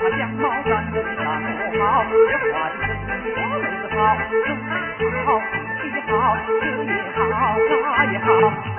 相貌的得不好，也欢喜；我身子好，又他好，脾气好，心也好，家也好。